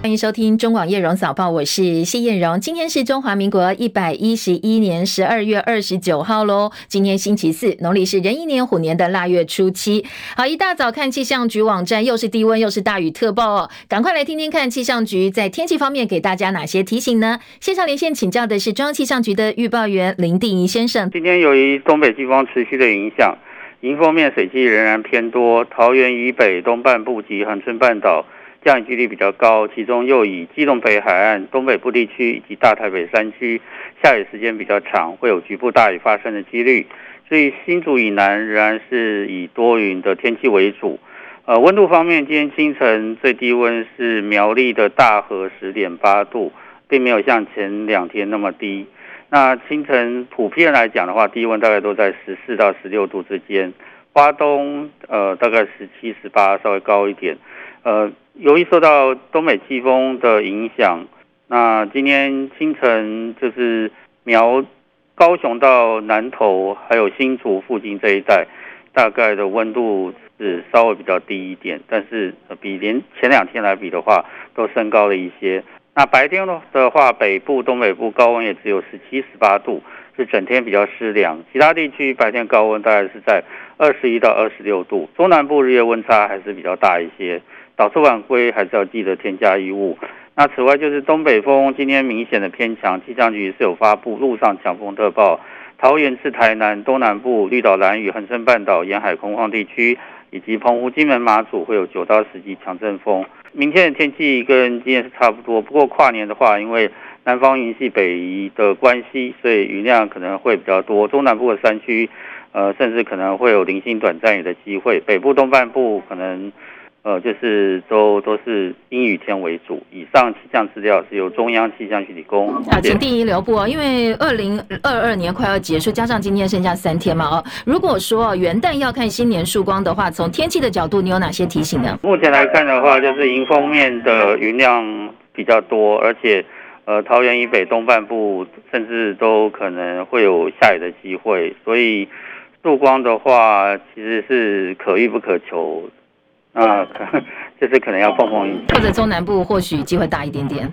欢迎收听中广叶荣早报，我是谢燕荣。今天是中华民国一百一十一年十二月二十九号喽。今天星期四，农历是壬寅年虎年的腊月初七。好，一大早看气象局网站，又是低温又是大雨特报哦。赶快来听听看气象局在天气方面给大家哪些提醒呢？线上连线请教的是中央气象局的预报员林定仪先生。今天由于东北季风持续的影响，迎风面水汽仍然偏多，桃园以北东半部及恒春半岛。降雨几率比较高，其中又以基隆北海岸、东北部地区以及大台北山区下雨时间比较长，会有局部大雨发生的几率。所以新竹以南仍然是以多云的天气为主。呃，温度方面，今天清晨最低温是苗栗的大河十点八度，并没有像前两天那么低。那清晨普遍来讲的话，低温大概都在十四到十六度之间。花东呃大概十七、十八，稍微高一点。呃。由于受到东北季风的影响，那今天清晨就是苗高雄到南投，还有新竹附近这一带，大概的温度是稍微比较低一点，但是比连前两天来比的话，都升高了一些。那白天的话，北部、东北部高温也只有十七、十八度，是整天比较湿凉。其他地区白天高温大概是在二十一到二十六度，中南部日夜温差还是比较大一些。早出晚归还是要记得添加衣物。那此外就是东北风今天明显的偏强，气象局是有发布路上强风特报，桃园至台南东南部、绿岛、兰屿、恒春半岛沿海空旷地区，以及澎湖、金门、马祖会有九到十级强阵风。明天的天气跟今天是差不多，不过跨年的话，因为南方云系北移的关系，所以雨量可能会比较多。中南部的山区，呃，甚至可能会有零星短暂雨的机会。北部东半部可能。呃，就是都都是阴雨天为主。以上气象资料是由中央气象局提供。啊，请定一留步哦，因为二零二二年快要结束，加上今天剩下三天嘛哦。如果说元旦要看新年曙光的话，从天气的角度，你有哪些提醒呢？目前来看的话，就是迎风面的云量比较多，而且呃，桃园以北东半部甚至都可能会有下雨的机会，所以曙光的话，其实是可遇不可求。啊，可能就是可能要碰碰运气，或者中南部或许机会大一点点。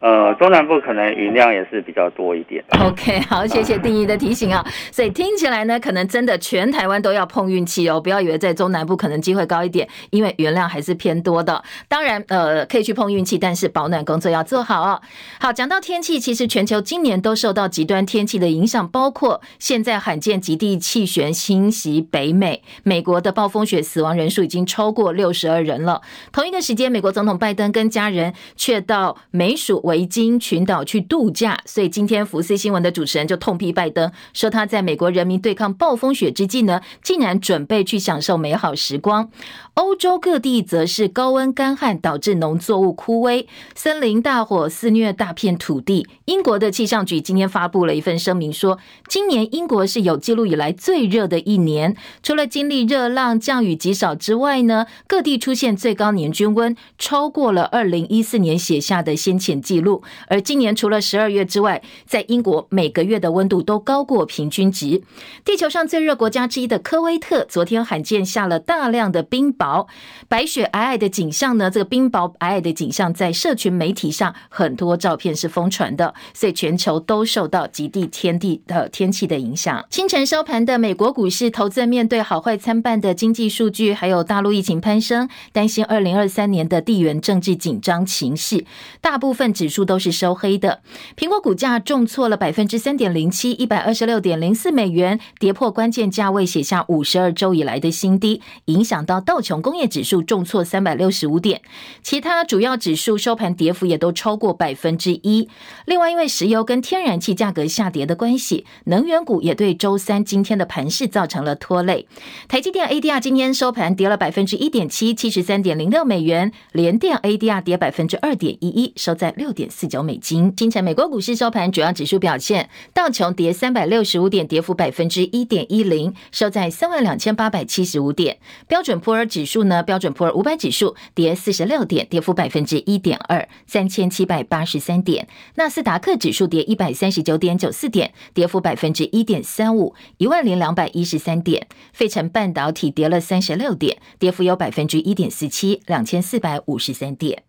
呃，中南部可能云量也是比较多一点。OK，好，谢谢定义的提醒啊。所以听起来呢，可能真的全台湾都要碰运气哦，不要以为在中南部可能机会高一点，因为云量还是偏多的。当然，呃，可以去碰运气，但是保暖工作要做好哦。好，讲到天气，其实全球今年都受到极端天气的影响，包括现在罕见极地气旋侵袭北美，美国的暴风雪死亡人数已经超过六十二人了。同一个时间，美国总统拜登跟家人却到美属。维京群岛去度假，所以今天福斯新闻的主持人就痛批拜登，说他在美国人民对抗暴风雪之际呢，竟然准备去享受美好时光。欧洲各地则是高温干旱导致农作物枯萎，森林大火肆虐大片土地。英国的气象局今天发布了一份声明，说今年英国是有记录以来最热的一年，除了经历热浪、降雨极少之外呢，各地出现最高年均温超过了二零一四年写下的先前记录。而今年除了十二月之外，在英国每个月的温度都高过平均值。地球上最热国家之一的科威特，昨天罕见下了大量的冰雹，白雪皑皑的景象呢，这个冰雹皑皑的景象在社群媒体上很多照片是疯传的，所以全球都受到极地天地的天气的影响。清晨收盘的美国股市，投资人面对好坏参半的经济数据，还有大陆疫情攀升，担心二零二三年的地缘政治紧张情势，大部分指数都是收黑的。苹果股价重挫了百分之三点零七，一百二十六点零四美元，跌破关键价位，写下五十二周以来的新低，影响到道琼工业指数重挫三百六十五点。其他主要指数收盘跌幅也都超过百分之一。另外，因为石油跟天然气价格下跌的关系，能源股也对周三今天的盘势造成了拖累。台积电 ADR 今天收盘跌了百分之一点七，七十三点零六美元。联电 ADR 跌百分之二点一一，收在六点点四九美金。清晨美国股市收盘主要指数表现，道琼跌三百六十五点，跌幅百分之一点一零，收在三万两千八百七十五点。标准普尔指数呢，标准普尔五百指数跌四十六点，跌幅百分之一点二，三千七百八十三点。纳斯达克指数跌一百三十九点九四点，跌幅百分之一点三五，一万零两百一十三点。费城半导体跌了三十六点，跌幅有百分之一点四七，两千四百五十三点。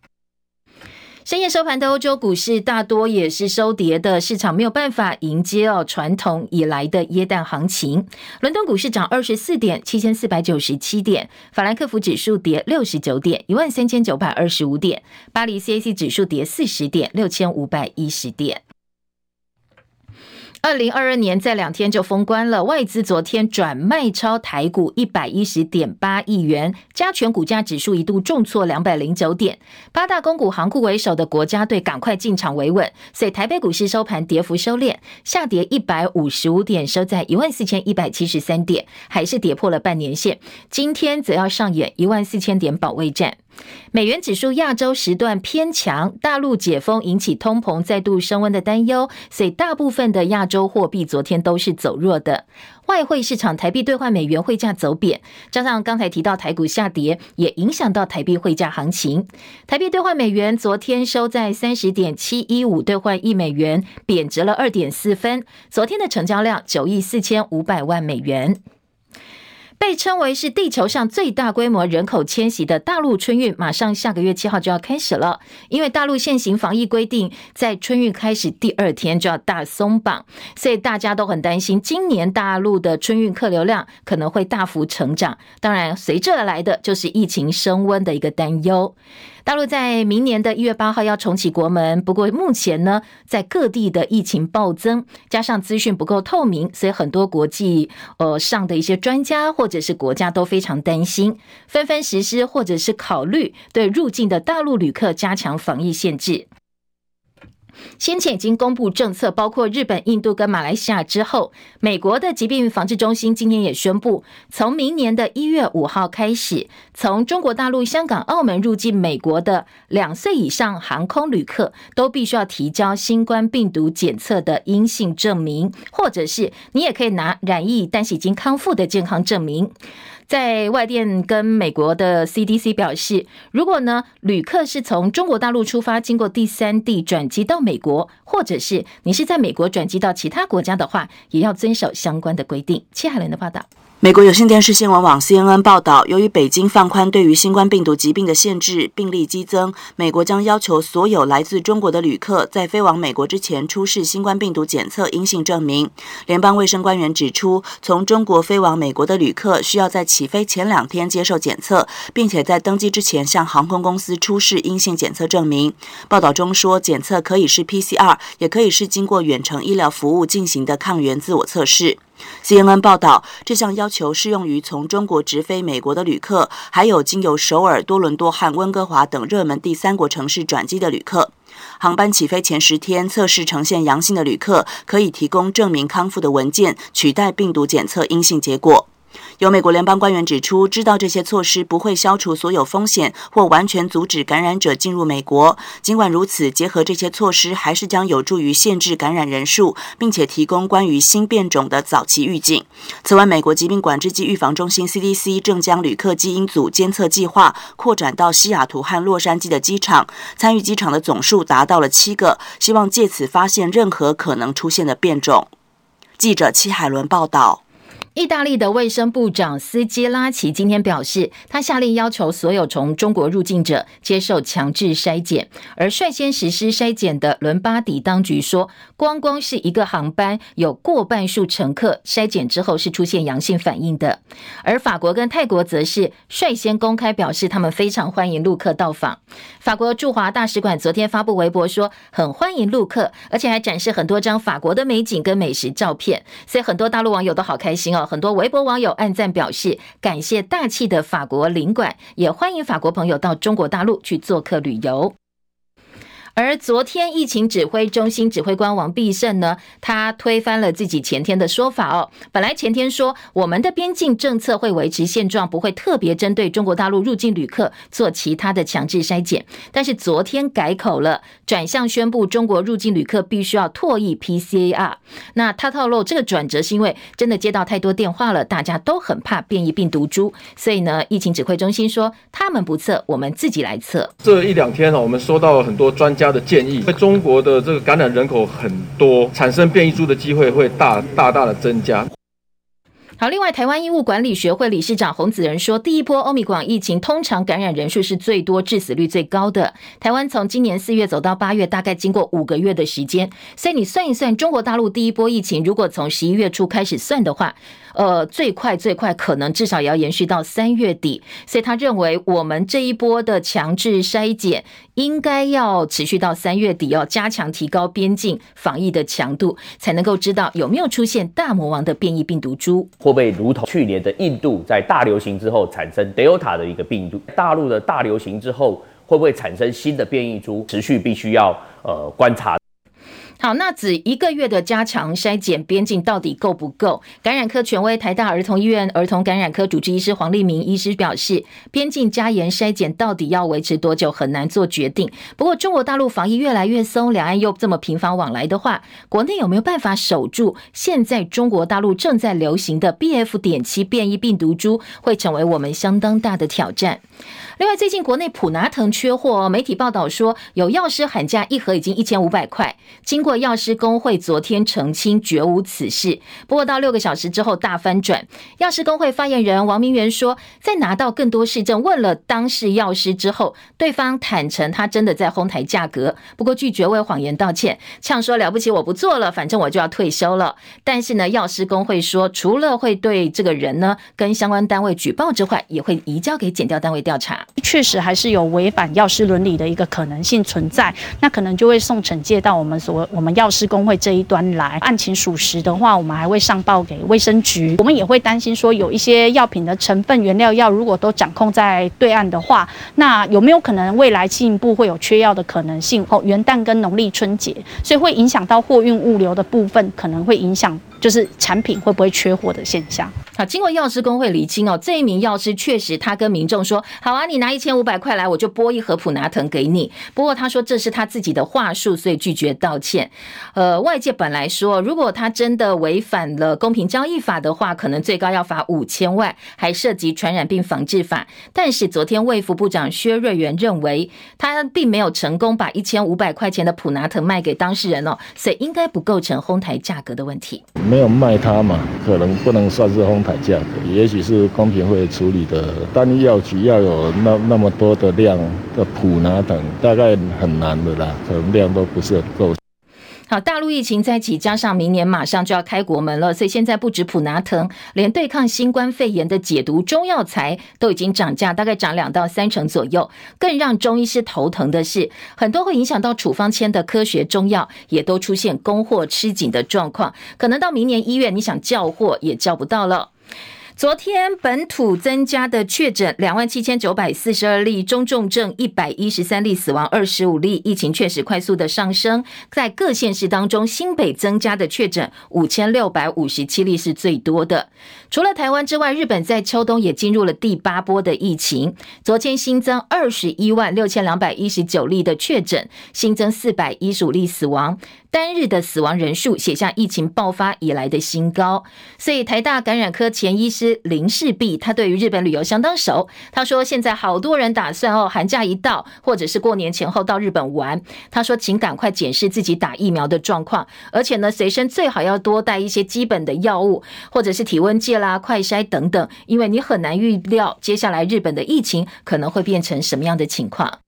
深夜收盘的欧洲股市大多也是收跌的，市场没有办法迎接哦传统以来的耶诞行情。伦敦股市涨二十四点，七千四百九十七点；法兰克福指数跌六十九点，一万三千九百二十五点；巴黎 CAC 指数跌四十点，六千五百一十点。二零二二年在两天就封关了，外资昨天转卖超台股一百一十点八亿元，加权股价指数一度重挫两百零九点。八大公股行库为首的国家队赶快进场维稳，所以台北股市收盘跌幅收敛，下跌一百五十五点，收在一万四千一百七十三点，还是跌破了半年线。今天则要上演一万四千点保卫战。美元指数亚洲时段偏强，大陆解封引起通膨再度升温的担忧，所以大部分的亚洲货币昨天都是走弱的。外汇市场台币兑换美元汇价走贬，加上刚才提到台股下跌，也影响到台币汇价行情。台币兑换美元昨天收在三十点七一五兑换一美元，贬值了二点四分。昨天的成交量九亿四千五百万美元。被称为是地球上最大规模人口迁徙的大陆春运，马上下个月七号就要开始了。因为大陆现行防疫规定，在春运开始第二天就要大松绑，所以大家都很担心，今年大陆的春运客流量可能会大幅成长。当然，随之而来的就是疫情升温的一个担忧。大陆在明年的一月八号要重启国门，不过目前呢，在各地的疫情暴增，加上资讯不够透明，所以很多国际呃上的一些专家或者是国家都非常担心，纷纷实施或者是考虑对入境的大陆旅客加强防疫限制。先前已经公布政策，包括日本、印度跟马来西亚之后，美国的疾病防治中心今天也宣布，从明年的一月五号开始，从中国大陆、香港、澳门入境美国的两岁以上航空旅客，都必须要提交新冠病毒检测的阴性证明，或者是你也可以拿染疫但是已经康复的健康证明。在外电跟美国的 CDC 表示，如果呢旅客是从中国大陆出发，经过第三地转机到美国，或者是你是在美国转机到其他国家的话，也要遵守相关的规定。戚海伦的报道。美国有线电视新闻网 CNN 报道，由于北京放宽对于新冠病毒疾病的限制，病例激增，美国将要求所有来自中国的旅客在飞往美国之前出示新冠病毒检测阴性证明。联邦卫生官员指出，从中国飞往美国的旅客需要在起飞前两天接受检测，并且在登机之前向航空公司出示阴性检测证明。报道中说，检测可以是 PCR，也可以是经过远程医疗服务进行的抗原自我测试。CNN 报道，这项要求适用于从中国直飞美国的旅客，还有经由首尔、多伦多和温哥华等热门第三国城市转机的旅客。航班起飞前十天测试呈现阳性的旅客，可以提供证明康复的文件，取代病毒检测阴性结果。有美国联邦官员指出，知道这些措施不会消除所有风险或完全阻止感染者进入美国。尽管如此，结合这些措施，还是将有助于限制感染人数，并且提供关于新变种的早期预警。此外，美国疾病管制及预防中心 （CDC） 正将旅客基因组监测计划扩展到西雅图和洛杉矶的机场，参与机场的总数达到了七个，希望借此发现任何可能出现的变种。记者戚海伦报道。意大利的卫生部长斯基拉奇今天表示，他下令要求所有从中国入境者接受强制筛检。而率先实施筛检的伦巴底当局说，光光是一个航班有过半数乘客筛检之后是出现阳性反应的。而法国跟泰国则是率先公开表示，他们非常欢迎陆客到访。法国驻华大使馆昨天发布微博说，很欢迎陆客，而且还展示很多张法国的美景跟美食照片，所以很多大陆网友都好开心哦。很多微博网友暗赞表示感谢大气的法国领馆，也欢迎法国朋友到中国大陆去做客旅游。而昨天，疫情指挥中心指挥官王必胜呢，他推翻了自己前天的说法哦。本来前天说我们的边境政策会维持现状，不会特别针对中国大陆入境旅客做其他的强制筛检。但是昨天改口了，转向宣布中国入境旅客必须要唾液 PCR。那他透露这个转折是因为真的接到太多电话了，大家都很怕变异病毒株，所以呢，疫情指挥中心说他们不测，我们自己来测。这一两天呢，我们收到了很多专家的建议，因为中国的这个感染人口很多，产生变异株的机会会大大大的增加。好，另外，台湾医务管理学会理事长洪子仁说，第一波欧米广疫情通常感染人数是最多、致死率最高的。台湾从今年四月走到八月，大概经过五个月的时间，所以你算一算，中国大陆第一波疫情如果从十一月初开始算的话，呃，最快最快可能至少也要延续到三月底。所以他认为，我们这一波的强制筛检应该要持续到三月底，要加强提高边境防疫的强度，才能够知道有没有出现大魔王的变异病毒株。会不会如同去年的印度在大流行之后产生 Delta 的一个病毒？大陆的大流行之后会不会产生新的变异株？持续必须要呃观察。好，那只一个月的加强筛检边境到底够不够？感染科权威台大儿童医院儿童感染科主治医师黄立明医师表示，边境加严筛检到底要维持多久很难做决定。不过中国大陆防疫越来越松，两岸又这么频繁往来的话，国内有没有办法守住现在中国大陆正在流行的 BF. 点七变异病毒株，会成为我们相当大的挑战。另外，最近国内普拿疼缺货，媒体报道说有药师喊价一盒已经一千五百块。经过药师公会昨天澄清，绝无此事。不过到六个小时之后大翻转，药师公会发言人王明源说，在拿到更多事证问了当事药师之后，对方坦承他真的在哄抬价格，不过拒绝为谎言道歉，呛说了不起我不做了，反正我就要退休了。但是呢，药师公会说，除了会对这个人呢跟相关单位举报之外，也会移交给检调单位调查。确实还是有违反药师伦理的一个可能性存在，那可能就会送惩戒到我们所我我们药师工会这一端来。案情属实的话，我们还会上报给卫生局。我们也会担心说，有一些药品的成分原料药如果都掌控在对岸的话，那有没有可能未来进一步会有缺药的可能性？哦，元旦跟农历春节，所以会影响到货运物流的部分，可能会影响。就是产品会不会缺货的现象。好，经过药师公会厘清哦，这一名药师确实他跟民众说，好啊，你拿一千五百块来，我就拨一盒普拿疼给你。不过他说这是他自己的话术，所以拒绝道歉。呃，外界本来说，如果他真的违反了公平交易法的话，可能最高要罚五千万，还涉及传染病防治法。但是昨天卫福部长薛瑞元认为，他并没有成功把一千五百块钱的普拿疼卖给当事人哦，所以应该不构成哄抬价格的问题。没有卖它嘛，可能不能算是哄抬价格，也许是公平会处理的。单一药局要有那那么多的量的普拿等，大概很难的啦，可能量都不是很够。好，大陆疫情再起，加上明年马上就要开国门了，所以现在不止普拿藤，连对抗新冠肺炎的解毒中药材都已经涨价，大概涨两到三成左右。更让中医师头疼的是，很多会影响到处方签的科学中药，也都出现供货吃紧的状况，可能到明年一月，你想叫货也叫不到了。昨天本土增加的确诊两万七千九百四十二例，中重症一百一十三例，死亡二十五例，疫情确实快速的上升。在各县市当中，新北增加的确诊五千六百五十七例是最多的。除了台湾之外，日本在秋冬也进入了第八波的疫情。昨天新增二十一万六千两百一十九例的确诊，新增四百一十五例死亡。单日的死亡人数写下疫情爆发以来的新高，所以台大感染科前医师林世碧，他对于日本旅游相当熟。他说，现在好多人打算哦，寒假一到，或者是过年前后到日本玩。他说，请赶快检视自己打疫苗的状况，而且呢，随身最好要多带一些基本的药物，或者是体温计啦、快筛等等，因为你很难预料接下来日本的疫情可能会变成什么样的情况。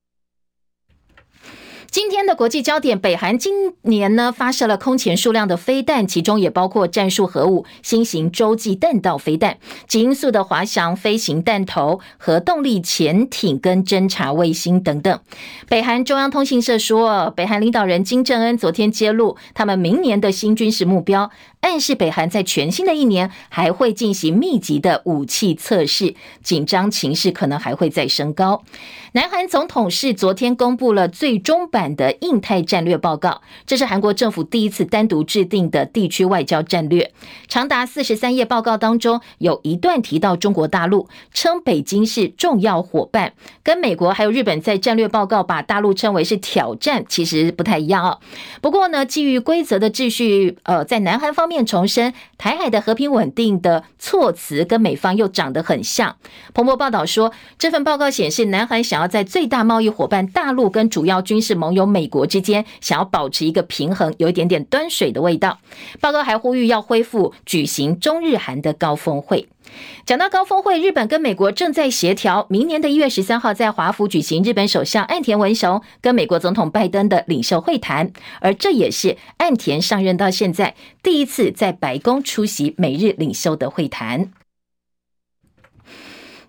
今天的国际焦点，北韩今年呢发射了空前数量的飞弹，其中也包括战术核武、新型洲际弹道飞弹、极音速的滑翔飞行弹头、核动力潜艇跟侦察卫星等等。北韩中央通讯社说，北韩领导人金正恩昨天揭露他们明年的新军事目标。暗示北韩在全新的一年还会进行密集的武器测试，紧张情势可能还会再升高。南韩总统是昨天公布了最终版的印太战略报告，这是韩国政府第一次单独制定的地区外交战略。长达四十三页报告当中，有一段提到中国大陆，称北京是重要伙伴，跟美国还有日本在战略报告把大陆称为是挑战，其实不太一样哦。不过呢，基于规则的秩序，呃，在南韩方面。重申台海的和平稳定的措辞跟美方又长得很像。彭博报道说，这份报告显示，南韩想要在最大贸易伙伴大陆跟主要军事盟盟友美国之间想要保持一个平衡，有一点点端水的味道。报告还呼吁要恢复举行中日韩的高峰会。讲到高峰会，日本跟美国正在协调，明年的一月十三号在华府举行日本首相岸田文雄跟美国总统拜登的领袖会谈，而这也是岸田上任到现在第一次在白宫出席美日领袖的会谈。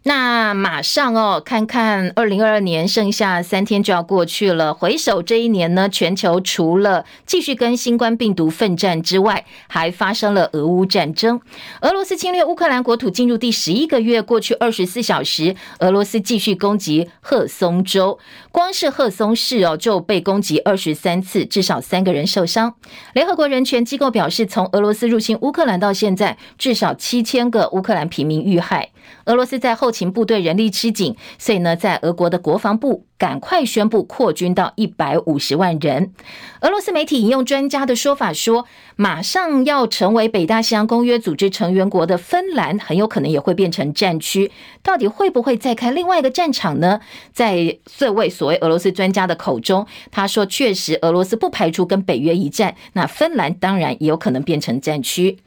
那马上哦，看看二零二二年剩下三天就要过去了。回首这一年呢，全球除了继续跟新冠病毒奋战之外，还发生了俄乌战争。俄罗斯侵略乌克兰国土进入第十一个月，过去二十四小时，俄罗斯继续攻击赫松州，光是赫松市哦就被攻击二十三次，至少三个人受伤。联合国人权机构表示，从俄罗斯入侵乌克兰到现在，至少七千个乌克兰平民遇害。俄罗斯在后勤部队人力吃紧，所以呢，在俄国的国防部赶快宣布扩军到一百五十万人。俄罗斯媒体引用专家的说法说，马上要成为北大西洋公约组织成员国的芬兰，很有可能也会变成战区。到底会不会再开另外一个战场呢？在这位所谓俄罗斯专家的口中，他说，确实俄罗斯不排除跟北约一战，那芬兰当然也有可能变成战区。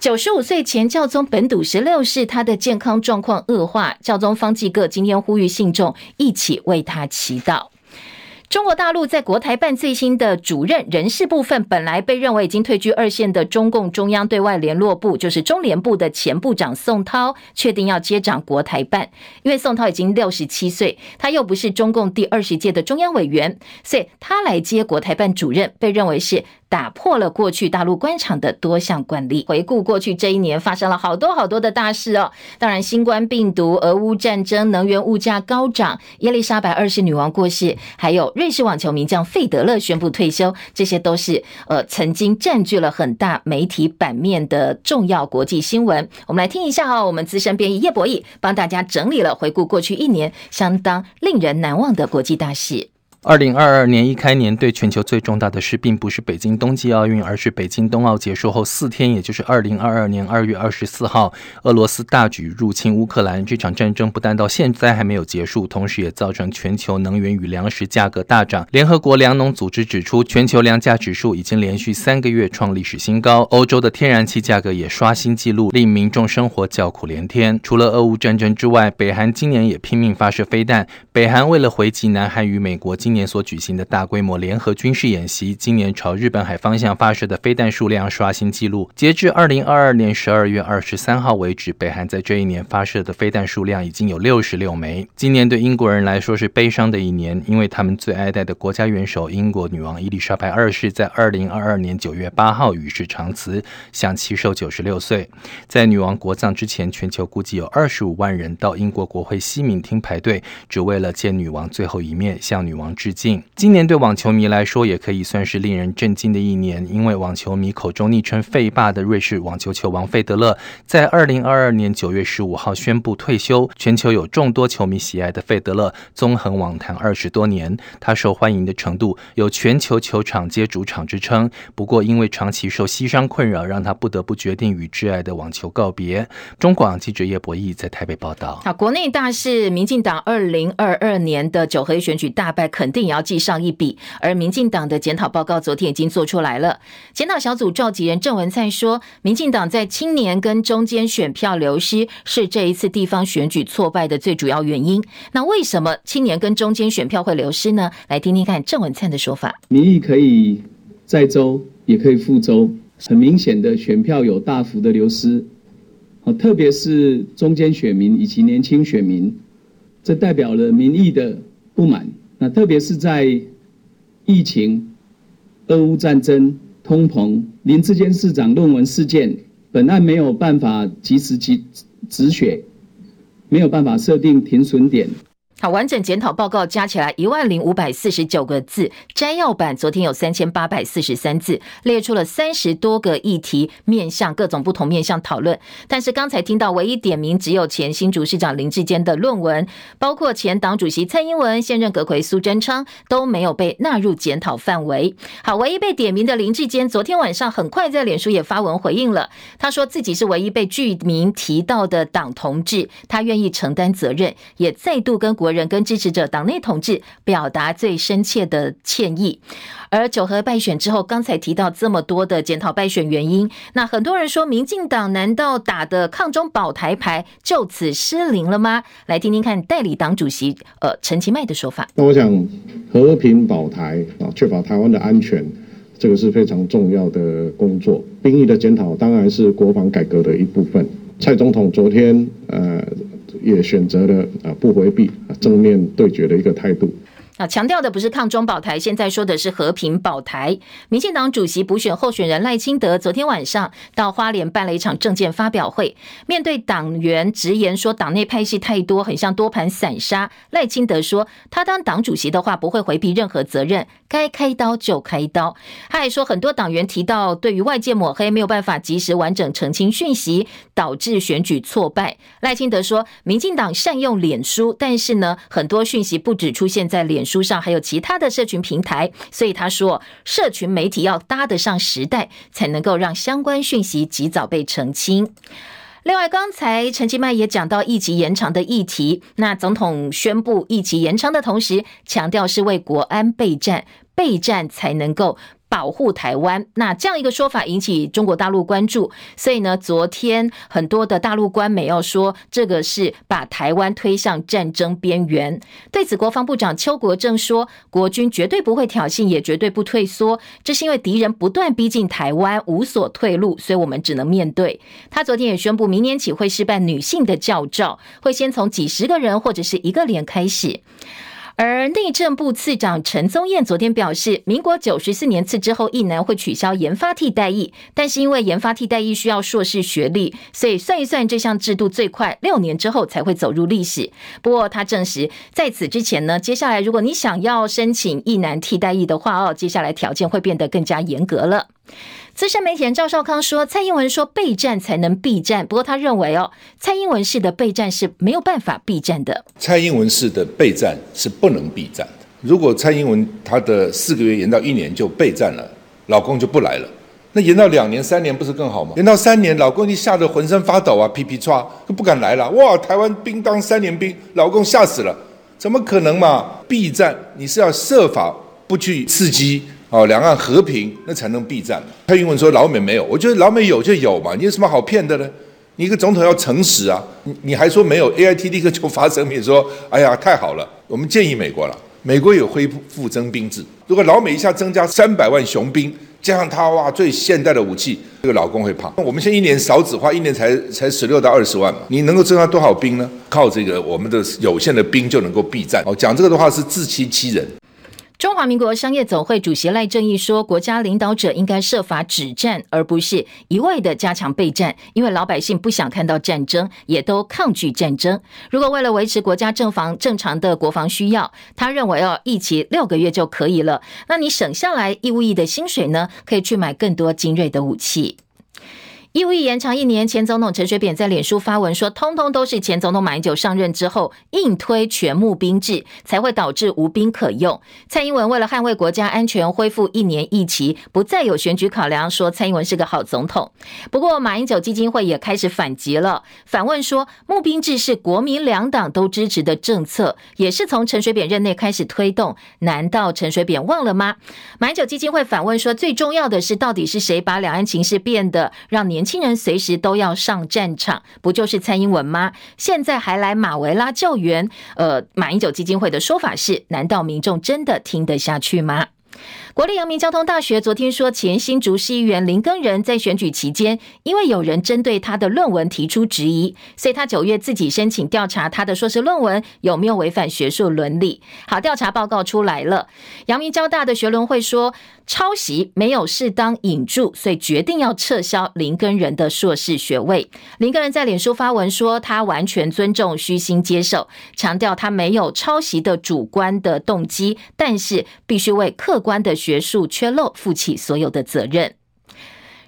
九十五岁前教宗本笃十六世，他的健康状况恶化，教宗方济各今天呼吁信众一起为他祈祷。中国大陆在国台办最新的主任人事部分，本来被认为已经退居二线的中共中央对外联络部，就是中联部的前部长宋涛，确定要接掌国台办。因为宋涛已经六十七岁，他又不是中共第二十届的中央委员，所以他来接国台办主任，被认为是。打破了过去大陆官场的多项惯例。回顾过去这一年，发生了好多好多的大事哦。当然，新冠病毒、俄乌战争、能源物价高涨、伊丽莎白二世女王过世，还有瑞士网球名将费德勒宣布退休，这些都是呃曾经占据了很大媒体版面的重要国际新闻。我们来听一下哦，我们资深编译叶博弈帮大家整理了回顾过去一年相当令人难忘的国际大事。二零二二年一开年，对全球最重大的事，并不是北京冬季奥运，而是北京冬奥结束后四天，也就是二零二二年二月二十四号，俄罗斯大举入侵乌克兰。这场战争不但到现在还没有结束，同时也造成全球能源与粮食价格大涨。联合国粮农组织指出，全球粮价指数已经连续三个月创历史新高。欧洲的天然气价格也刷新纪录，令民众生活叫苦连天。除了俄乌战争之外，北韩今年也拼命发射飞弹。北韩为了回击南韩与美国今年所举行的大规模联合军事演习，今年朝日本海方向发射的飞弹数量刷新纪录。截至二零二二年十二月二十三号为止，北韩在这一年发射的飞弹数量已经有六十六枚。今年对英国人来说是悲伤的一年，因为他们最爱戴的国家元首英国女王伊丽莎白二世在二零二二年九月八号与世长辞，享耆寿九十六岁。在女王国葬之前，全球估计有二十五万人到英国国会西敏厅排队，只为了见女王最后一面，向女王致敬。今年对网球迷来说，也可以算是令人震惊的一年，因为网球迷口中昵称“费爸”的瑞士网球球王费德勒，在二零二二年九月十五号宣布退休。全球有众多球迷喜爱的费德勒，纵横网坛二十多年，他受欢迎的程度有全球球场皆主场之称。不过，因为长期受膝伤困扰，让他不得不决定与挚爱的网球告别。中广记者叶博弈在台北报道。好，国内大事，民进党二零二二年的九合一选举大败，肯定也要。记上一笔，而民进党的检讨报告昨天已经做出来了。检讨小组召集人郑文灿说，民进党在青年跟中间选票流失是这一次地方选举挫败的最主要原因。那为什么青年跟中间选票会流失呢？来听听看郑文灿的说法。民意可以在州，也可以复州，很明显的选票有大幅的流失。特别是中间选民以及年轻选民，这代表了民意的不满。那特别是在疫情、俄乌战争、通膨、林志坚市长论文事件，本案没有办法及时及止血，没有办法设定停损点。好，完整检讨报告加起来一万零五百四十九个字，摘要版昨天有三千八百四十三字，列出了三十多个议题，面向各种不同面向讨论。但是刚才听到唯一点名只有前新竹市长林志坚的论文，包括前党主席蔡英文、现任阁揆苏贞昌都没有被纳入检讨范围。好，唯一被点名的林志坚，昨天晚上很快在脸书也发文回应了，他说自己是唯一被具名提到的党同志，他愿意承担责任，也再度跟国。国人跟支持者党内同志表达最深切的歉意。而九合败选之后，刚才提到这么多的检讨败选原因，那很多人说，民进党难道打的抗中保台牌就此失灵了吗？来听听看代理党主席呃陈其迈的说法。那我想和平保台啊，确保台湾的安全，这个是非常重要的工作。兵役的检讨当然是国防改革的一部分。蔡总统昨天呃也选择了啊不回避，正面对决的一个态度。啊，强调的不是抗中保台，现在说的是和平保台。民进党主席补选候选人赖清德昨天晚上到花莲办了一场政见发表会，面对党员直言说党内派系太多，很像多盘散沙。赖清德说，他当党主席的话不会回避任何责任，该开刀就开刀。他还说，很多党员提到对于外界抹黑没有办法及时完整澄清讯息，导致选举挫败。赖清德说，民进党善用脸书，但是呢，很多讯息不止出现在脸书上，还有其他的社群平台，所以他说，社群媒体要搭得上时代，才能够让相关讯息及早被澄清。另外，刚才陈吉迈也讲到疫情延长的议题，那总统宣布疫情延长的同时，强调是为国安备战，备战才能够。保护台湾，那这样一个说法引起中国大陆关注，所以呢，昨天很多的大陆官媒要说这个是把台湾推向战争边缘。对此，国防部长邱国正说，国军绝对不会挑衅，也绝对不退缩，这是因为敌人不断逼近台湾，无所退路，所以我们只能面对。他昨天也宣布，明年起会试办女性的教召，会先从几十个人或者是一个连开始。而内政部次长陈宗彦昨天表示，民国九十四年次之后，役男会取消研发替代役，但是因为研发替代役需要硕士学历，所以算一算，这项制度最快六年之后才会走入历史。不过他证实，在此之前呢，接下来如果你想要申请役男替代役的话，哦，接下来条件会变得更加严格了。资深媒体人赵少康说：“蔡英文说备战才能避战，不过他认为哦，蔡英文式的备战是没有办法避战的。蔡英文式的备战是不能避战的。如果蔡英文他的四个月延到一年就备战了，老公就不来了。那延到两年、三年不是更好吗？延到三年，老公你吓得浑身发抖啊，噼噼唰都不敢来了。哇，台湾兵当三年兵，老公吓死了，怎么可能嘛？避战你是要设法不去刺激。”哦，两岸和平，那才能避战。蔡英文说老美没有，我觉得老美有就有嘛，你有什么好骗的呢？你一个总统要诚实啊，你你还说没有？AIT 立刻就发声明说，哎呀，太好了，我们建议美国了，美国有恢复征兵制，如果老美一下增加三百万雄兵，加上他哇最现代的武器，这个老公会怕。我们现在一年少子化，一年才才十六到二十万嘛，你能够增加多少兵呢？靠这个我们的有限的兵就能够避战。哦，讲这个的话是自欺欺人。中华民国商业总会主席赖正鎰说：“国家领导者应该设法止战，而不是一味的加强备战。因为老百姓不想看到战争，也都抗拒战争。如果为了维持国家正防正常的国防需要，他认为哦，役期六个月就可以了。那你省下来义务役的薪水呢？可以去买更多精锐的武器。”义务役延长一年，前总统陈水扁在脸书发文说，通通都是前总统马英九上任之后硬推全募兵制，才会导致无兵可用。蔡英文为了捍卫国家安全，恢复一年一期，不再有选举考量，说蔡英文是个好总统。不过马英九基金会也开始反击了，反问说，募兵制是国民两党都支持的政策，也是从陈水扁任内开始推动，难道陈水扁忘了吗？马英九基金会反问说，最重要的是到底是谁把两岸情势变得让年亲人随时都要上战场，不就是蔡英文吗？现在还来马维拉救援？呃，马英九基金会的说法是：难道民众真的听得下去吗？国立阳明交通大学昨天说，前新竹市议员林根仁在选举期间，因为有人针对他的论文提出质疑，所以他九月自己申请调查他的硕士论文有没有违反学术伦理。好，调查报告出来了，阳明交大的学伦会说，抄袭没有适当引注，所以决定要撤销林根仁的硕士学位。林根仁在脸书发文说，他完全尊重，虚心接受，强调他没有抄袭的主观的动机，但是必须为客观的学术缺漏负起所有的责任。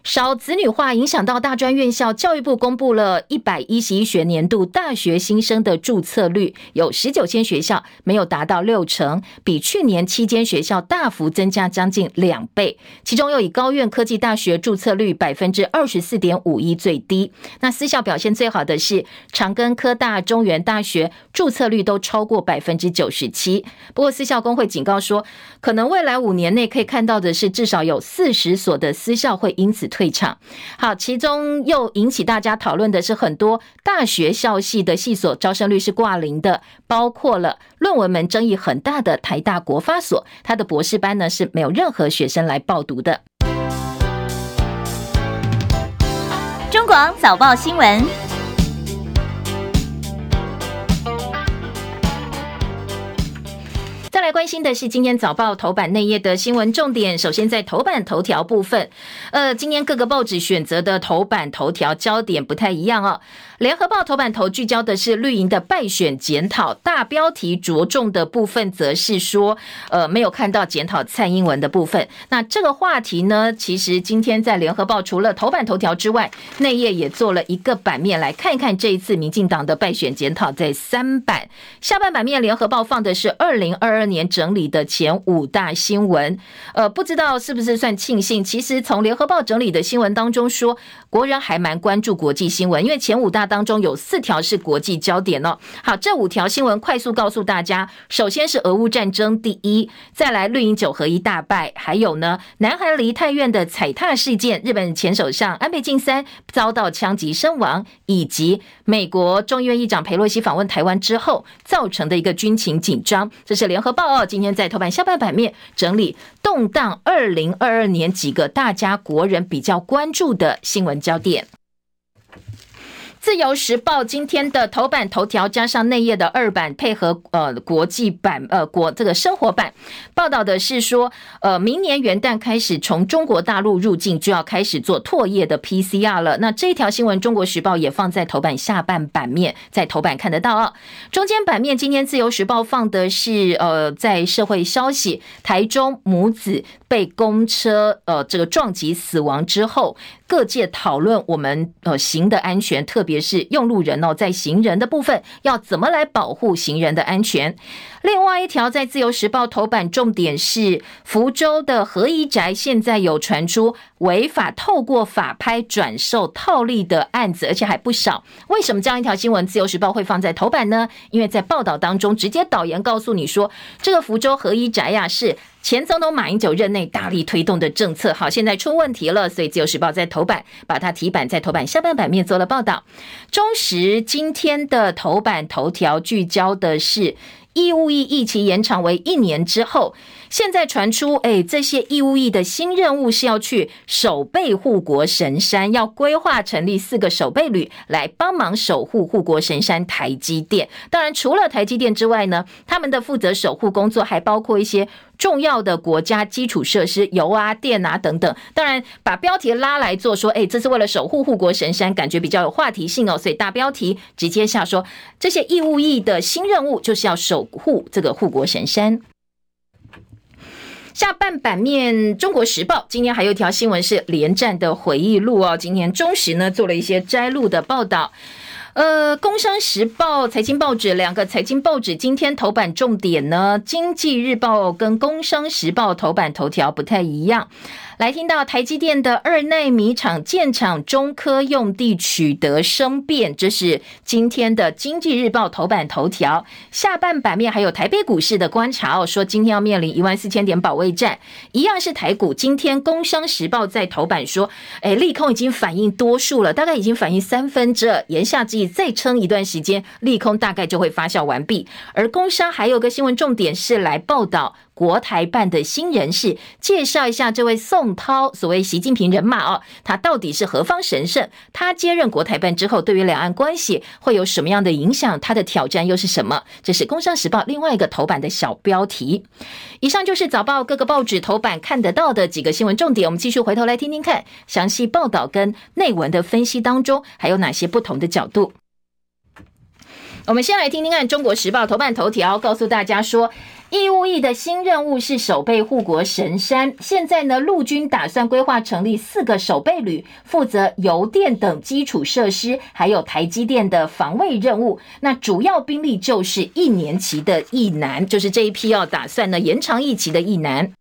少子女化影响到大专院校，教育部公布了一百一十一学年度大学新生的注册率，有十九间学校没有达到六成，比去年七间学校大幅增加将近两倍。其中又以高苑科技大学注册率百分之二十四点五一最低。那私校表现最好的是长庚科大、中原大学，注册率都超过百分之九十七。不过私校工会警告说，可能未来五年内可以看到的是，至少有四十所的私校会因此退场，好，其中又引起大家讨论的是，很多大学校系的系所招生率是挂零的，包括了论文门争议很大的台大国发所，它的博士班呢是没有任何学生来报读的。中广早报新闻。来关心的是今天早报头版内页的新闻重点。首先在头版头条部分，呃，今天各个报纸选择的头版头条焦点不太一样哦。联合报头版头聚焦的是绿营的败选检讨，大标题着重的部分则是说，呃，没有看到检讨蔡英文的部分。那这个话题呢，其实今天在联合报除了头版头条之外，内页也做了一个版面来看一看这一次民进党的败选检讨。在三版下半版面，联合报放的是二零二二年整理的前五大新闻。呃，不知道是不是算庆幸？其实从联合报整理的新闻当中说，国人还蛮关注国际新闻，因为前五大。当中有四条是国际焦点哦。好，这五条新闻快速告诉大家：首先是俄乌战争第一，再来绿营九合一大败，还有呢，南韩梨泰院的踩踏事件，日本前首相安倍晋三遭到枪击身亡，以及美国众议院议长裴洛西访问台湾之后造成的一个军情紧张。这是联合报哦，今天在头版下半版面整理动荡二零二二年几个大家国人比较关注的新闻焦点。自由时报今天的头版头条加上内页的二版，配合呃国际版呃国这个生活版报道的是说，呃明年元旦开始从中国大陆入境就要开始做唾液的 PCR 了。那这一条新闻，中国时报也放在头版下半版面，在头版看得到啊。中间版面今天自由时报放的是呃在社会消息，台中母子被公车呃这个撞击死亡之后。各界讨论我们呃行的安全，特别也是用路人哦，在行人的部分要怎么来保护行人的安全。另外一条在自由时报头版重点是福州的合宜宅，现在有传出违法透过法拍转售套利的案子，而且还不少。为什么这样一条新闻自由时报会放在头版呢？因为在报道当中直接导言告诉你说，这个福州合宜宅呀是。前总统马英九任内大力推动的政策，好，现在出问题了，所以自由时报在头版把它提版在头版下半版面做了报道。中时今天的头版头条聚焦的是义务役役期延长为一年之后。现在传出，哎，这些义务役的新任务是要去守备护国神山，要规划成立四个守备旅来帮忙守护护国神山台积电。当然，除了台积电之外呢，他们的负责守护工作还包括一些重要的国家基础设施，油啊、电啊等等。当然，把标题拉来做说，哎，这是为了守护护国神山，感觉比较有话题性哦。所以大标题直接下说，这些义务役的新任务就是要守护这个护国神山。下半版面，《中国时报》今天还有一条新闻是连战的回忆录哦。今天中时呢做了一些摘录的报道，呃，《工商时报》财经报纸两个财经报纸今天头版重点呢，《经济日报》跟《工商时报》头版头条不太一样。来听到台积电的二奈米厂建厂，中科用地取得生变，这是今天的经济日报头版头条。下半版面还有台北股市的观察哦，说今天要面临一万四千点保卫战，一样是台股。今天工商时报在头版说，哎，利空已经反映多数了，大概已经反映三分之二，言下之意再撑一段时间，利空大概就会发酵完毕。而工商还有个新闻重点是来报道。国台办的新人士介绍一下这位宋涛，所谓习近平人马哦，他到底是何方神圣？他接任国台办之后，对于两岸关系会有什么样的影响？他的挑战又是什么？这是《工商时报》另外一个头版的小标题。以上就是早报各个报纸头版看得到的几个新闻重点。我们继续回头来听听看，详细报道跟内文的分析当中还有哪些不同的角度。我们先来听听看《中国时报》头版头条，告诉大家说。义务役的新任务是守备护国神山。现在呢，陆军打算规划成立四个守备旅，负责邮电等基础设施，还有台积电的防卫任务。那主要兵力就是一年期的役男，就是这一批要打算呢延长役期的役男。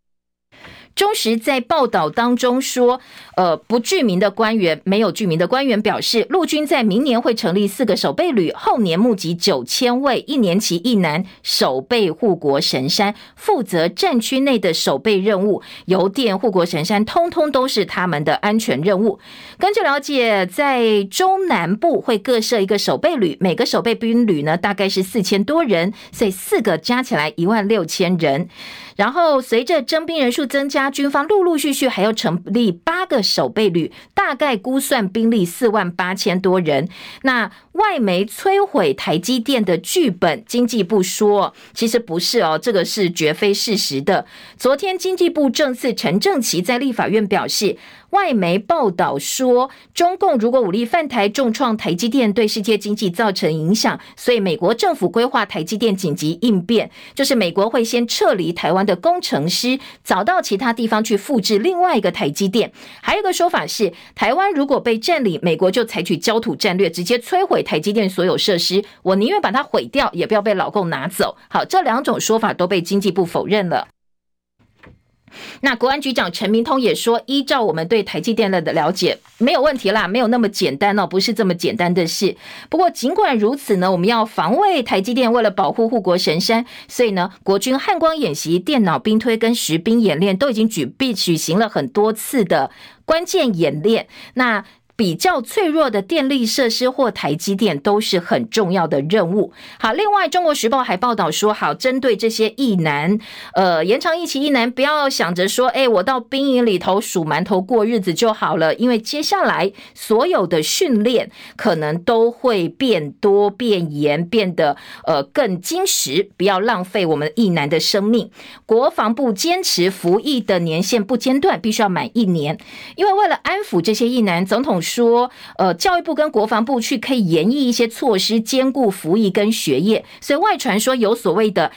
中时在报道当中说，呃，不具名的官员，没有具名的官员表示，陆军在明年会成立四个守备旅，后年募集九千位一年期一男，守备护国神山，负责战区内的守备任务，邮电护国神山，通通都是他们的安全任务。根据了解，在中南部会各设一个守备旅，每个守备兵旅呢，大概是四千多人，所以四个加起来一万六千人。然后随着征兵人数增加，军方陆陆续续还要成立八个守备旅，大概估算兵力四万八千多人。那外媒摧毁台积电的剧本，经济部说其实不是哦，这个是绝非事实的。昨天经济部正次陈正奇在立法院表示。外媒报道说，中共如果武力犯台，重创台积电，对世界经济造成影响，所以美国政府规划台积电紧急应变，就是美国会先撤离台湾的工程师，找到其他地方去复制另外一个台积电。还有一个说法是，台湾如果被占领，美国就采取焦土战略，直接摧毁台积电所有设施。我宁愿把它毁掉，也不要被老共拿走。好，这两种说法都被经济部否认了。那国安局长陈明通也说，依照我们对台积电的了解，没有问题啦，没有那么简单哦，不是这么简单的事。不过尽管如此呢，我们要防卫台积电，为了保护护国神山，所以呢，国军汉光演习、电脑兵推跟实兵演练都已经举备举行了很多次的关键演练。那比较脆弱的电力设施或台积电都是很重要的任务。好，另外《中国时报》还报道说，好，针对这些役男，呃，延长役期役男，不要想着说，哎，我到兵营里头数馒头过日子就好了，因为接下来所有的训练可能都会变多、变严，变得呃更精实，不要浪费我们役男的生命。国防部坚持服役的年限不间断，必须要满一年，因为为了安抚这些役男，总统。说，呃，教育部跟国防部去可以研议一些措施，兼顾服役跟学业，所以外传说有所谓的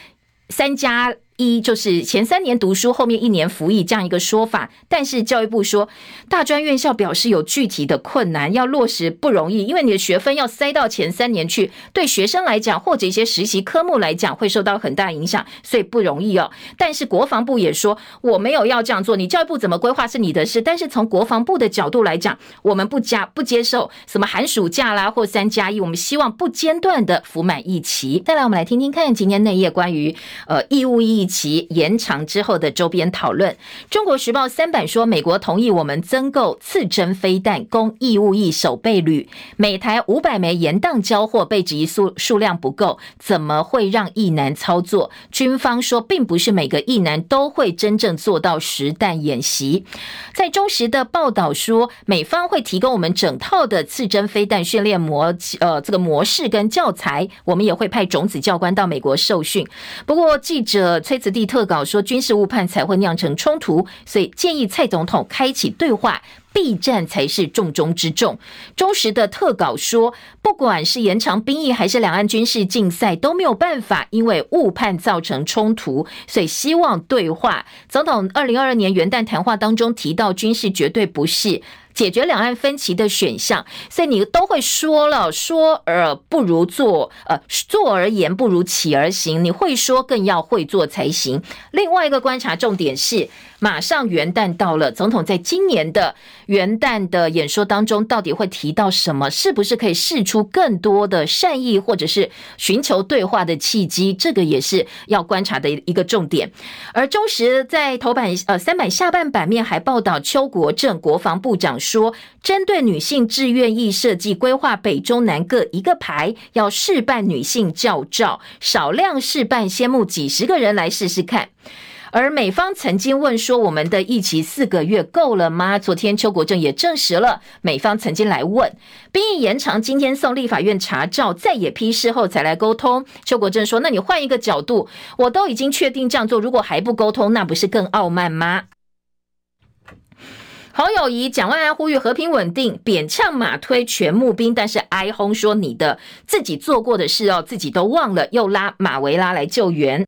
三加。一就是前三年读书，后面一年服役这样一个说法，但是教育部说，大专院校表示有具体的困难，要落实不容易，因为你的学分要塞到前三年去，对学生来讲或者一些实习科目来讲会受到很大影响，所以不容易哦。但是国防部也说，我没有要这样做，你教育部怎么规划是你的事，但是从国防部的角度来讲，我们不加不接受什么寒暑假啦或三加一，我们希望不间断的服满役期。再来，我们来听听看今天内页关于呃义务役。其延长之后的周边讨论，《中国时报》三版说，美国同意我们增购次针飞弹供义务役守备旅，每台五百枚延宕交货，被质疑数数量不够，怎么会让役男操作？军方说，并不是每个役男都会真正做到实弹演习。在中时的报道说，美方会提供我们整套的次针飞弹训练模，呃，这个模式跟教材，我们也会派种子教官到美国受训。不过，记者崔慈地特稿说，军事误判才会酿成冲突，所以建议蔡总统开启对话，避战才是重中之重。中时的特稿说，不管是延长兵役还是两岸军事竞赛都没有办法，因为误判造成冲突，所以希望对话。总统二零二二年元旦谈话当中提到，军事绝对不是。解决两岸分歧的选项，所以你都会说了，说而不如做，呃，做而言不如起而行。你会说，更要会做才行。另外一个观察重点是，马上元旦到了，总统在今年的元旦的演说当中，到底会提到什么？是不是可以试出更多的善意，或者是寻求对话的契机？这个也是要观察的一个重点。而中时在头版呃三版下半版面还报道，邱国正国防部长。说，针对女性志愿役设计规划，北中南各一个排，要试办女性教照，少量试办，先募几十个人来试试看。而美方曾经问说，我们的役期四个月够了吗？昨天邱国正也证实了，美方曾经来问，兵役延长，今天送立法院查照，再也批示后才来沟通。邱国正说，那你换一个角度，我都已经确定这样做，如果还不沟通，那不是更傲慢吗？侯友宜蒋万安呼吁和平稳定，扁呛马推全募兵，但是哀轰说你的自己做过的事哦，自己都忘了，又拉马维拉来救援。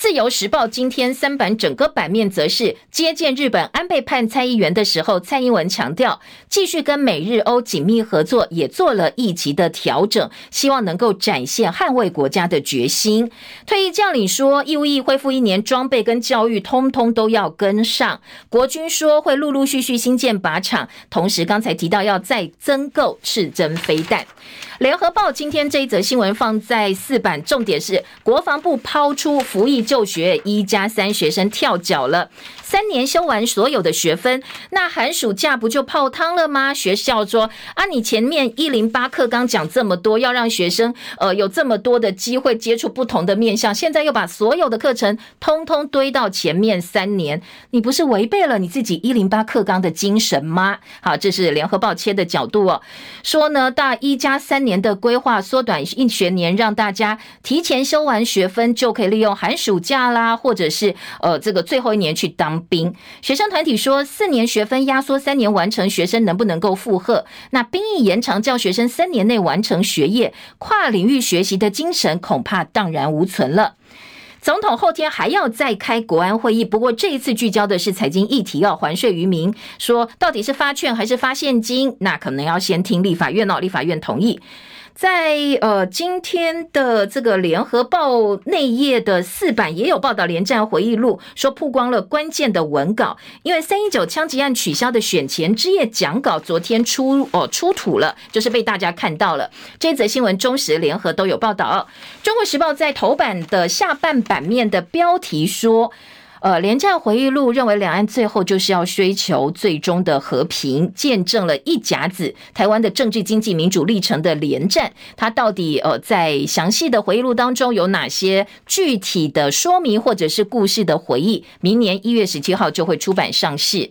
自由时报今天三版整个版面则是接见日本安倍派参议员的时候，蔡英文强调继续跟美日欧紧密合作，也做了一级的调整，希望能够展现捍卫国家的决心。退役将领说，义务役恢复一年装备跟教育，通通都要跟上。国军说会陆陆续续新建靶场，同时刚才提到要再增购赤针飞弹。联合报今天这一则新闻放在四版，重点是国防部抛出服役就学一加三学生跳脚了。三年修完所有的学分，那寒暑假不就泡汤了吗？学校说啊，你前面一零八课纲讲这么多，要让学生呃有这么多的机会接触不同的面向，现在又把所有的课程通通堆到前面三年，你不是违背了你自己一零八课纲的精神吗？好，这是联合报切的角度哦，说呢大一加三年年的规划缩短一学年，让大家提前修完学分就可以利用寒暑假啦，或者是呃这个最后一年去当。兵学生团体说，四年学分压缩三年完成，学生能不能够负荷？那兵役延长，叫学生三年内完成学业，跨领域学习的精神恐怕荡然无存了。总统后天还要再开国安会议，不过这一次聚焦的是财经议题，要还税于民，说到底是发券还是发现金？那可能要先听立法院哦，立法院同意。在呃今天的这个联合报内页的四版也有报道，连战回忆录说曝光了关键的文稿，因为三一九枪击案取消的选前之夜讲稿昨天出哦出土了，就是被大家看到了。这则新闻中时联合都有报道，中国时报在头版的下半版面的标题说。呃，连战回忆录认为，两岸最后就是要追求最终的和平，见证了一甲子台湾的政治、经济、民主历程的连战。他到底呃，在详细的回忆录当中有哪些具体的说明，或者是故事的回忆？明年一月十七号就会出版上市。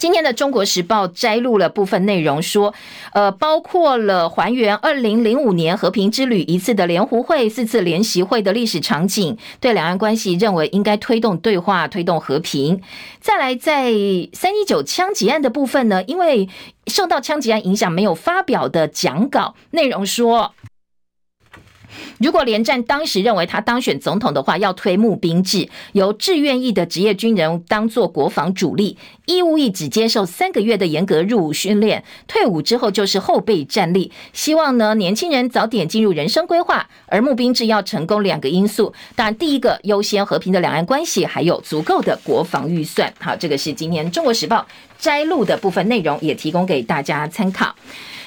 今天的《中国时报》摘录了部分内容，说，呃，包括了还原二零零五年和平之旅一次的联湖会、四次联席会的历史场景，对两岸关系认为应该推动对话、推动和平。再来，在三一九枪击案的部分呢，因为受到枪击案影响，没有发表的讲稿内容说。如果连战当时认为他当选总统的话，要推募兵制，由志愿役的职业军人当做国防主力，义务役只接受三个月的严格入伍训练，退伍之后就是后备战力。希望呢年轻人早点进入人生规划，而募兵制要成功，两个因素，当然第一个优先和平的两岸关系，还有足够的国防预算。好，这个是今天中国时报摘录的部分内容，也提供给大家参考。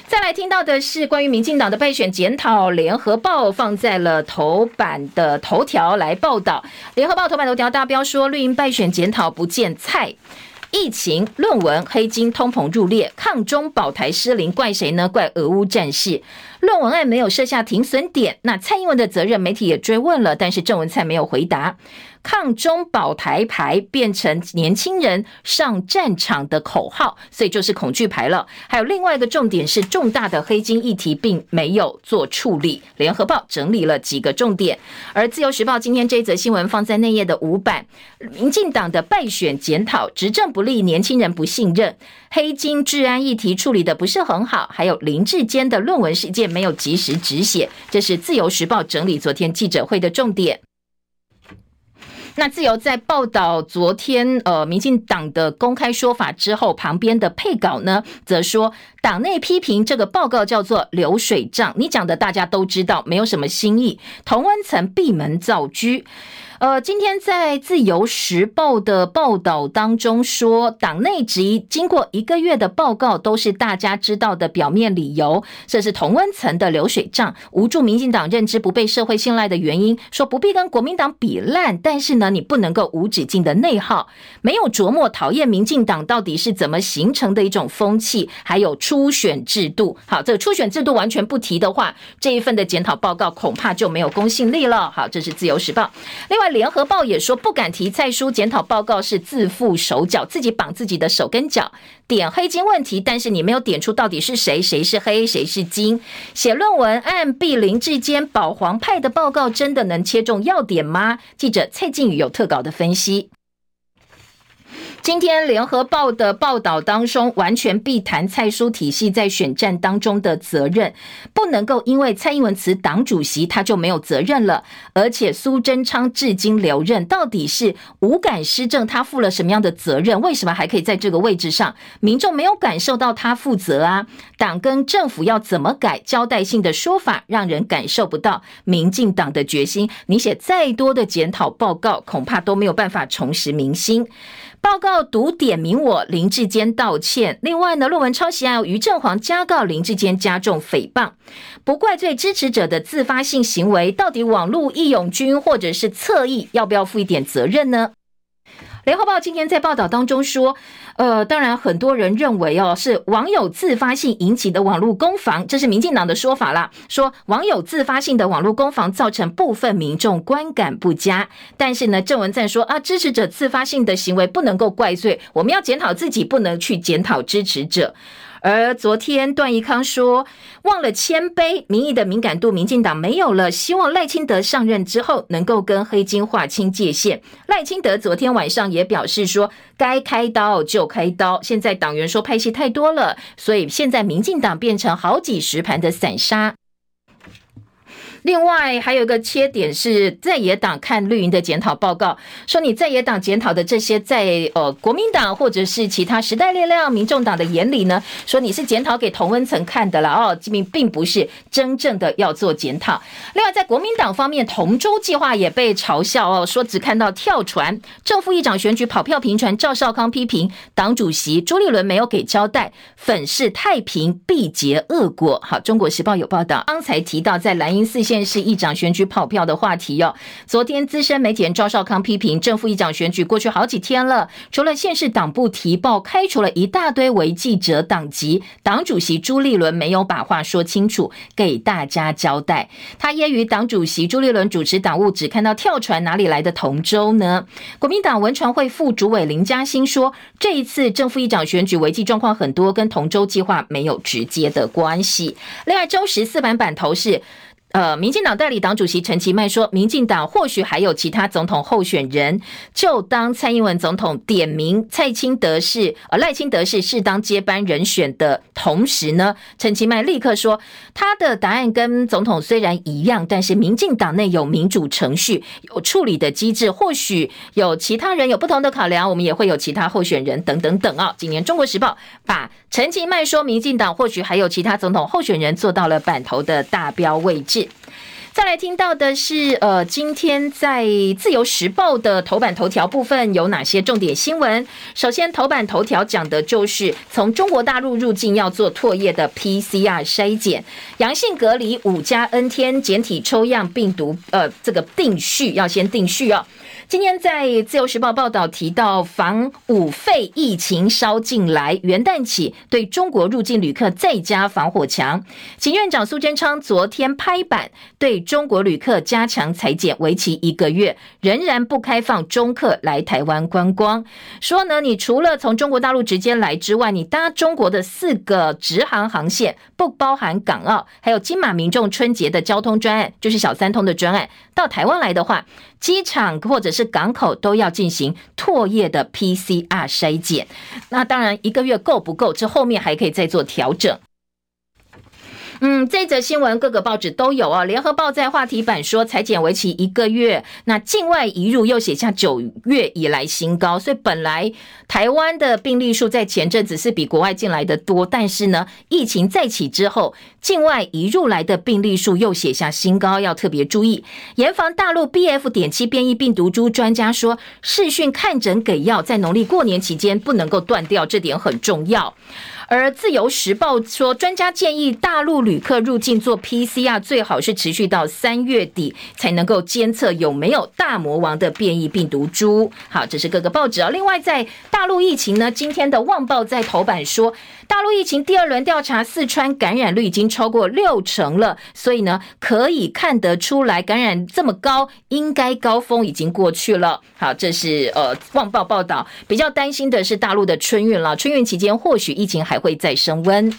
再来听到的是关于民进党的败选检讨，联合报放在了头版的头条来报道。联合报头版头条大标说，绿营败选检讨不见菜，疫情、论文、黑金、通膨入列，抗中保台失灵，怪谁呢？怪俄乌战事。论文案没有设下停损点，那蔡英文的责任，媒体也追问了，但是郑文灿没有回答。抗中保台牌变成年轻人上战场的口号，所以就是恐惧牌了。还有另外一个重点是重大的黑金议题并没有做处理。联合报整理了几个重点，而自由时报今天这则新闻放在内页的五版，民进党的败选检讨，执政不力，年轻人不信任，黑金治安议题处理的不是很好，还有林志坚的论文事件没有及时止血，这是自由时报整理昨天记者会的重点。那自由在报道昨天呃民进党的公开说法之后，旁边的配稿呢，则说党内批评这个报告叫做流水账，你讲的大家都知道，没有什么新意，同温层闭门造车。呃，今天在自由时报的报道当中说，党内质疑经过一个月的报告都是大家知道的表面理由，这是同温层的流水账，无助民进党认知不被社会信赖的原因。说不必跟国民党比烂，但是呢，你不能够无止境的内耗，没有琢磨讨厌民进党到底是怎么形成的一种风气，还有初选制度。好，这个初选制度完全不提的话，这一份的检讨报告恐怕就没有公信力了。好，这是自由时报。另外。联合报也说不敢提蔡书检讨报告是自负手脚，自己绑自己的手跟脚，点黑金问题，但是你没有点出到底是谁，谁是黑，谁是金。写论文按避林志坚保皇派的报告，真的能切中要点吗？记者蔡靖宇有特稿的分析。今天联合报的报道当中，完全避谈蔡书体系在选战当中的责任，不能够因为蔡英文辞党主席，他就没有责任了。而且苏贞昌至今留任，到底是无感施政，他负了什么样的责任？为什么还可以在这个位置上？民众没有感受到他负责啊？党跟政府要怎么改？交代性的说法，让人感受不到民进党的决心。你写再多的检讨报告，恐怕都没有办法重拾民心。报告读点名我林志坚道歉，另外呢，论文抄袭案，于正煌加告林志坚加重诽谤，不怪罪支持者的自发性行为，到底网络义勇军或者是侧翼要不要负一点责任呢？联合报今天在报道当中说，呃，当然很多人认为哦，是网友自发性引起的网络攻防，这是民进党的说法啦。说网友自发性的网络攻防造成部分民众观感不佳，但是呢，郑文灿说啊，支持者自发性的行为不能够怪罪，我们要检讨自己，不能去检讨支持者。而昨天段宜康说，忘了谦卑，民意的敏感度，民进党没有了。希望赖清德上任之后能够跟黑金划清界限。赖清德昨天晚上也表示说，该开刀就开刀。现在党员说派系太多了，所以现在民进党变成好几十盘的散沙。另外还有一个切点是在野党看绿营的检讨报告，说你在野党检讨的这些在呃国民党或者是其他时代力量、民众党的眼里呢，说你是检讨给同温层看的了哦，并并不是真正的要做检讨。另外在国民党方面，同舟计划也被嘲笑哦，说只看到跳船。正副议长选举跑票频传，赵少康批评党主席朱立伦没有给交代，粉饰太平必结恶果。好，中国时报有报道，刚才提到在蓝营四线。县市议长选举跑票的话题哟。昨天资深媒体人赵少康批评正副议长选举过去好几天了，除了县市党部提报开除了一大堆违纪者党籍，党主席朱立伦没有把话说清楚，给大家交代。他揶揄党主席朱立伦主持党务只看到跳船，哪里来的同舟呢？国民党文传会副主委林嘉欣说，这一次正副议长选举违纪状况很多，跟同舟计划没有直接的关系。另外，周十四版版头是。呃，民进党代理党主席陈其迈说，民进党或许还有其他总统候选人，就当蔡英文总统点名蔡清德是呃赖清德是适当接班人选的同时呢，陈其迈立刻说，他的答案跟总统虽然一样，但是民进党内有民主程序，有处理的机制，或许有其他人有不同的考量，我们也会有其他候选人等等等啊。今年《中国时报》把陈其迈说民进党或许还有其他总统候选人做到了版头的大标位置。再来听到的是，呃，今天在自由时报的头版头条部分有哪些重点新闻？首先，头版头条讲的就是从中国大陆入境要做唾液的 PCR 筛检，阳性隔离五加 N 天简体抽样病毒，呃，这个定序要先定序哦。今天在自由时报报道提到，防五肺疫情烧进来，元旦起对中国入境旅客再加防火墙。行院长苏贞昌昨天拍板，对中国旅客加强裁剪，为期一个月，仍然不开放中客来台湾观光。说呢，你除了从中国大陆直接来之外，你搭中国的四个直航航线，不包含港澳，还有金马民众春节的交通专案，就是小三通的专案，到台湾来的话，机场或者是港口都要进行唾液的 PCR 筛检，那当然一个月够不够？这后面还可以再做调整。嗯，这则新闻各个报纸都有啊。联合报在话题版说，采检为期一个月，那境外移入又写下九月以来新高，所以本来台湾的病例数在前阵子是比国外进来的多，但是呢，疫情再起之后，境外移入来的病例数又写下新高，要特别注意，严防大陆 BF. 点七变异病毒株。专家说，视讯看诊给药，在农历过年期间不能够断掉，这点很重要。而自由时报说，专家建议大陆旅客入境做 PCR，最好是持续到三月底才能够监测有没有大魔王的变异病毒株。好，这是各个报纸啊。另外，在大陆疫情呢，今天的《旺报》在头版说，大陆疫情第二轮调查，四川感染率已经超过六成了，所以呢，可以看得出来，感染这么高，应该高峰已经过去了。好，这是呃《旺报》报道，比较担心的是大陆的春运了，春运期间或许疫情还。还会再升温。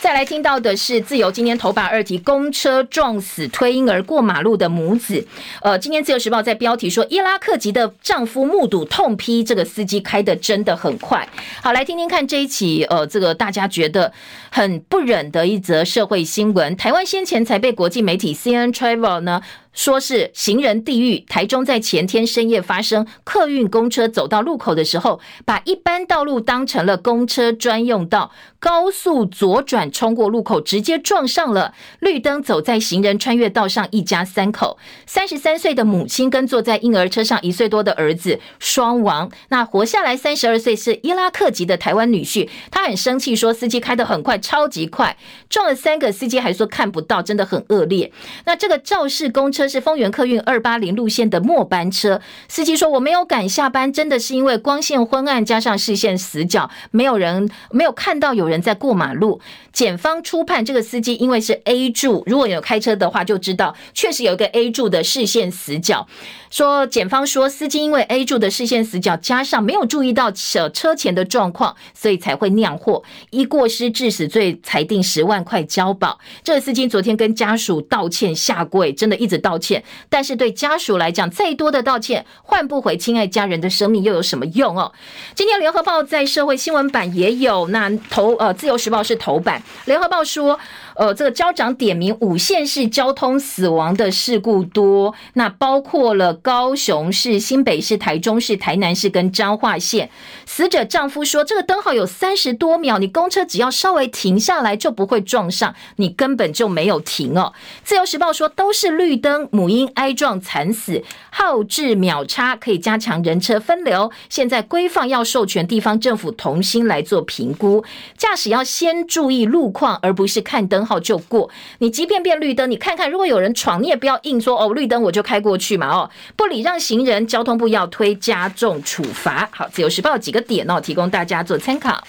再来听到的是自由今天头版二题：公车撞死推婴儿过马路的母子。呃，今天自由时报在标题说，伊拉克籍的丈夫目睹痛批这个司机开得真的很快。好，来听听看这一起呃，这个大家觉得很不忍的一则社会新闻。台湾先前才被国际媒体 C N Travel 呢。说是行人地狱。台中在前天深夜发生，客运公车走到路口的时候，把一般道路当成了公车专用道，高速左转冲过路口，直接撞上了绿灯走在行人穿越道上一家三口，三十三岁的母亲跟坐在婴儿车上一岁多的儿子双亡。那活下来三十二岁是伊拉克籍的台湾女婿，他很生气，说司机开得很快，超级快，撞了三个司机还说看不到，真的很恶劣。那这个肇事公车。这是丰原客运二八零路线的末班车，司机说我没有赶下班，真的是因为光线昏暗加上视线死角，没有人没有看到有人在过马路。检方初判这个司机因为是 A 柱，如果有开车的话就知道，确实有一个 A 柱的视线死角。说检方说司机因为 A 柱的视线死角，加上没有注意到车车前的状况，所以才会酿祸。依过失致死罪裁定十万块交保。这个司机昨天跟家属道歉下跪，真的一直道道歉。但是对家属来讲，再多的道歉换不回亲爱家人的生命，又有什么用哦？今天联合报在社会新闻版也有，那头呃自由时报是头版，联合报说。呃，这个交长点名五县市交通死亡的事故多，那包括了高雄市、新北市、台中市、台南市跟彰化县。死者丈夫说，这个灯号有三十多秒，你公车只要稍微停下来就不会撞上，你根本就没有停哦。自由时报说，都是绿灯，母婴挨撞惨死，号志秒差可以加强人车分流。现在规范要授权地方政府同心来做评估，驾驶要先注意路况，而不是看灯。号就过，你即便变绿灯，你看看，如果有人闯，你也不要硬说哦，绿灯我就开过去嘛哦，不礼让行人，交通部要推加重处罚。好，自由时报几个点哦，提供大家做参考。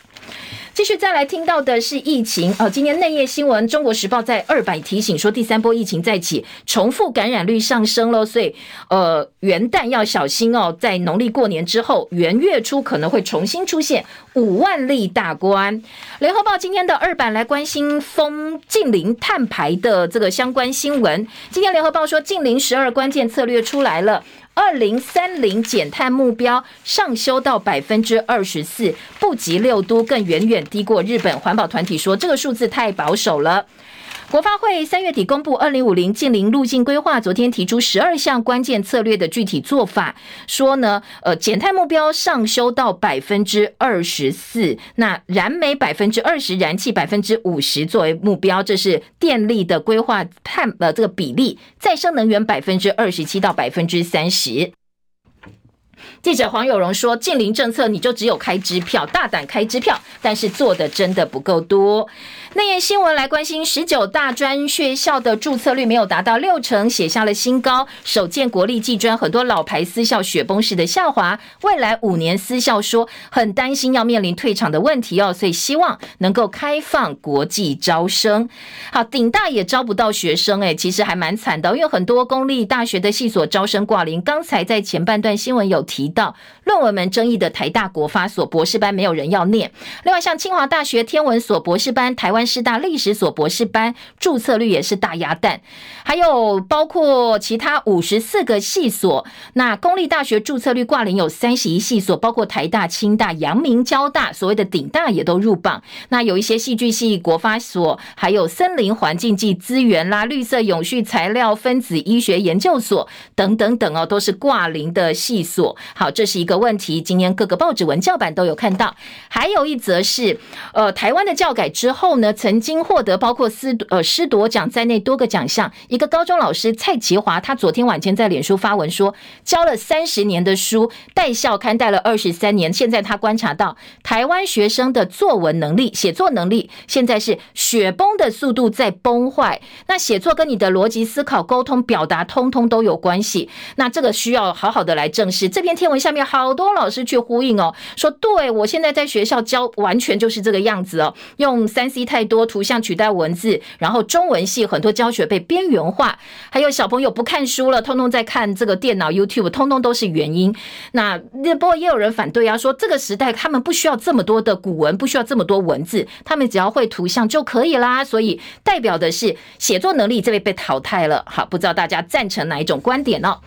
继续再来听到的是疫情哦，今天内页新闻，《中国时报》在二版提醒说，第三波疫情再起，重复感染率上升了，所以呃元旦要小心哦，在农历过年之后，元月初可能会重新出现五万例大关。联合报今天的二版来关心封净零碳排的这个相关新闻，今天联合报说净零十二关键策略出来了。二零三零减碳目标上修到百分之二十四，不及六都，更远远低过日本。环保团体说这个数字太保守了。国发会三月底公布二零五零净零路径规划，昨天提出十二项关键策略的具体做法，说呢，呃，减碳目标上修到百分之二十四，那燃煤百分之二十，燃气百分之五十作为目标，这是电力的规划碳呃这个比例，再生能源百分之二十七到百分之三十。记者黄有荣说：“近邻政策你就只有开支票，大胆开支票，但是做的真的不够多。”内页新闻来关心，十九大专学校的注册率没有达到六成，写下了新高。首见国立技专，很多老牌私校雪崩式的下滑。未来五年私校说很担心要面临退场的问题哦，所以希望能够开放国际招生。好，顶大也招不到学生，诶，其实还蛮惨的，因为很多公立大学的系所招生挂零。刚才在前半段新闻有提到，论文门争议的台大国发所博士班没有人要念。另外，像清华大学天文所博士班、台湾。师大历史所博士班注册率也是大鸭蛋，还有包括其他五十四个系所，那公立大学注册率挂零有三十一系所，包括台大、清大、阳明、交大，所谓的顶大也都入榜。那有一些戏剧系、国发所，还有森林环境暨资源啦、绿色永续材料、分子医学研究所等等等哦，都是挂零的系所。好这是一个问题。今天各个报纸文教版都有看到。还有一则是，呃，台湾的教改之后呢，曾经获得包括师呃师铎奖在内多个奖项，一个高中老师蔡其华，他昨天晚间在脸书发文说，教了三十年的书，带校刊带了二十三年，现在他观察到台湾学生的作文能力、写作能力，现在是雪崩的速度在崩坏。那写作跟你的逻辑思考、沟通、表达，通通都有关系。那这个需要好好的来正视。这篇篇贴下面好多老师去呼应哦，说对我现在在学校教完全就是这个样子哦，用三 C 太多图像取代文字，然后中文系很多教学被边缘化，还有小朋友不看书了，通通在看这个电脑 YouTube，通通都是原因。那不过也有人反对啊，说这个时代他们不需要这么多的古文，不需要这么多文字，他们只要会图像就可以啦。所以代表的是写作能力这位被淘汰了。好，不知道大家赞成哪一种观点呢？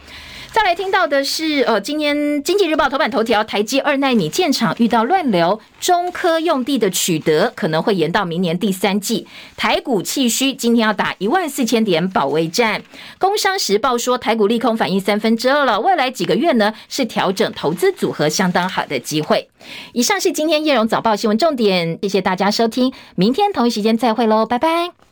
再来听到的是，呃，今天《经济日报》头版头条，台积二奈米建厂遇到乱流，中科用地的取得可能会延到明年第三季。台股气虚，今天要打一万四千点保卫战。工商时报说，台股利空反应三分之二了，未来几个月呢是调整投资组合相当好的机会。以上是今天叶荣早报新闻重点，谢谢大家收听，明天同一时间再会喽，拜拜。